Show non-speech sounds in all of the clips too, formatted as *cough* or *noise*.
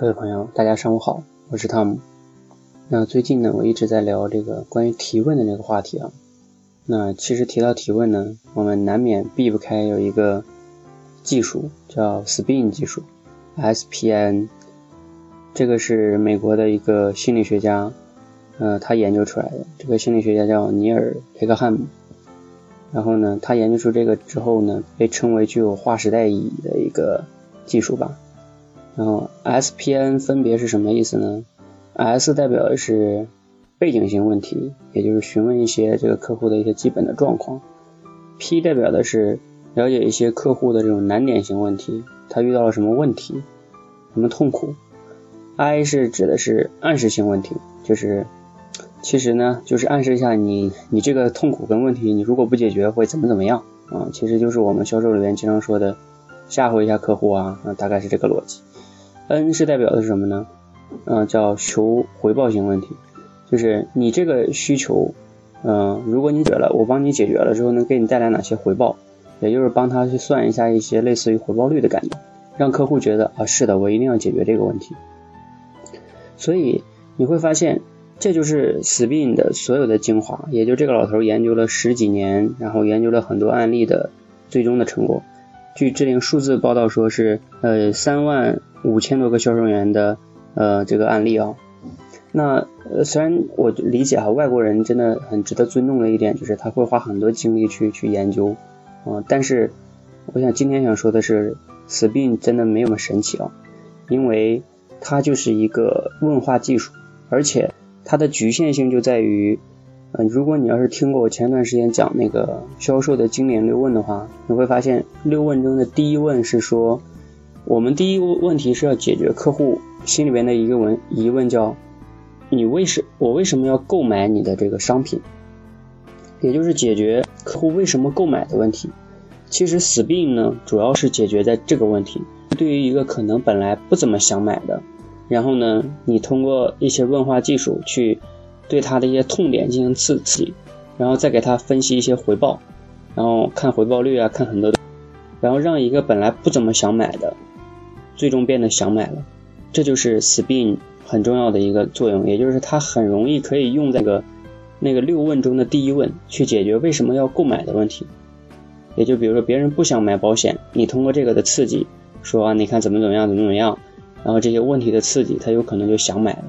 各位朋友，大家上午好，我是汤姆。那最近呢，我一直在聊这个关于提问的这个话题啊。那其实提到提问呢，我们难免避不开有一个技术叫 SPIN 技术，S-P-N。这个是美国的一个心理学家，呃，他研究出来的。这个心理学家叫尼尔·雷克汉姆。然后呢，他研究出这个之后呢，被称为具有划时代意义的一个技术吧。然后 SPN 分别是什么意思呢？S 代表的是背景性问题，也就是询问一些这个客户的一些基本的状况。P 代表的是了解一些客户的这种难点型问题，他遇到了什么问题，什么痛苦。I 是指的是暗示性问题，就是其实呢就是暗示一下你你这个痛苦跟问题，你如果不解决会怎么怎么样啊？其实就是我们销售里面经常说的吓唬一下客户啊，那大概是这个逻辑。N 是代表的是什么呢？嗯，叫求回报型问题，就是你这个需求，嗯，如果你解决了，我帮你解决了之后，能给你带来哪些回报？也就是帮他去算一下一些类似于回报率的感觉，让客户觉得啊，是的，我一定要解决这个问题。所以你会发现，这就是 SPIN 的所有的精华，也就这个老头研究了十几年，然后研究了很多案例的最终的成果。据这领数字报道说是，呃，三万。五千多个销售员的呃这个案例啊，那呃虽然我理解哈，外国人真的很值得尊重的一点就是他会花很多精力去去研究啊，但是我想今天想说的是此病真的没那么神奇啊，因为它就是一个问话技术，而且它的局限性就在于，嗯，如果你要是听过我前段时间讲那个销售的经典六问的话，你会发现六问中的第一问是说。我们第一个问题是要解决客户心里边的一个问疑问，叫你为什我为什么要购买你的这个商品？也就是解决客户为什么购买的问题。其实死病呢，主要是解决在这个问题。对于一个可能本来不怎么想买的，然后呢，你通过一些问话技术去对他的一些痛点进行刺激，然后再给他分析一些回报，然后看回报率啊，看很多，然后让一个本来不怎么想买的。最终变得想买了，这就是 SPIN 很重要的一个作用，也就是它很容易可以用在个那个六问中的第一问去解决为什么要购买的问题。也就比如说别人不想买保险，你通过这个的刺激，说啊你看怎么怎么样怎么怎么样，然后这些问题的刺激，他有可能就想买了。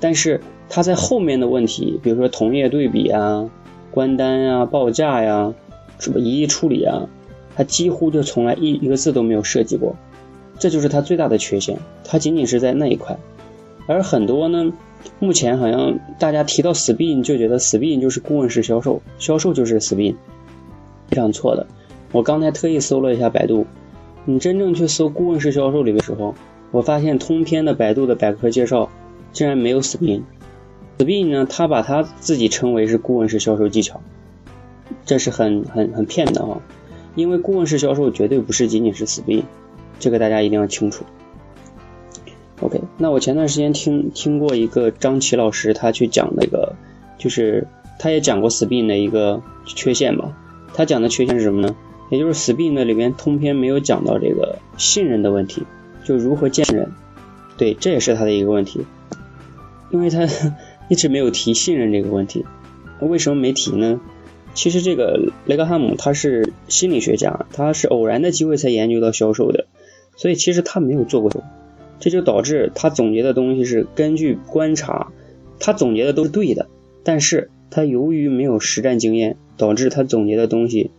但是他在后面的问题，比如说同业对比啊、关单啊、报价呀、什么一一处理啊，他几乎就从来一一个字都没有涉及过。这就是它最大的缺陷，它仅仅是在那一块，而很多呢，目前好像大家提到 SPIN 就觉得 SPIN 就是顾问式销售，销售就是 SPIN，非常错的。我刚才特意搜了一下百度，你真正去搜顾问式销售里的时候，我发现通篇的百度的百科介绍竟然没有 SPIN。SPIN 呢，他把他自己称为是顾问式销售技巧，这是很很很骗的哈，因为顾问式销售绝对不是仅仅是 SPIN。这个大家一定要清楚。OK，那我前段时间听听过一个张琪老师，他去讲那个，就是他也讲过 SPIN 的一个缺陷吧。他讲的缺陷是什么呢？也就是 SPIN 的里边通篇没有讲到这个信任的问题，就如何建人。对，这也是他的一个问题，因为他 *laughs* 一直没有提信任这个问题。为什么没提呢？其实这个雷克汉姆他是心理学家，他是偶然的机会才研究到销售的。所以其实他没有做过，这就导致他总结的东西是根据观察，他总结的都是对的，但是他由于没有实战经验，导致他总结的东西，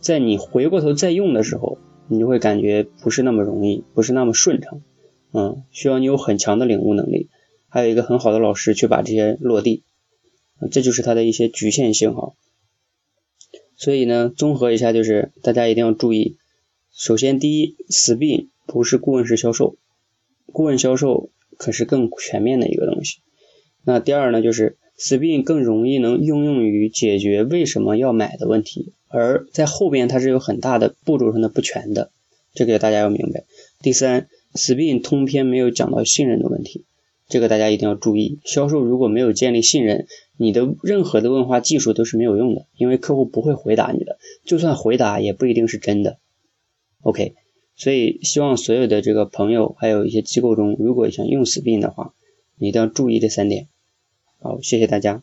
在你回过头再用的时候，你就会感觉不是那么容易，不是那么顺畅，嗯，需要你有很强的领悟能力，还有一个很好的老师去把这些落地，这就是他的一些局限性哈。所以呢，综合一下就是大家一定要注意，首先第一，死病。不是顾问式销售，顾问销售可是更全面的一个东西。那第二呢，就是 SPIN 更容易能应用于解决为什么要买的问题，而在后边它是有很大的步骤上的不全的，这个大家要明白。第三，SPIN 通篇没有讲到信任的问题，这个大家一定要注意。销售如果没有建立信任，你的任何的问话技术都是没有用的，因为客户不会回答你的，就算回答也不一定是真的。OK。所以希望所有的这个朋友，还有一些机构中，如果想用死病的话，你一定要注意这三点。好，谢谢大家。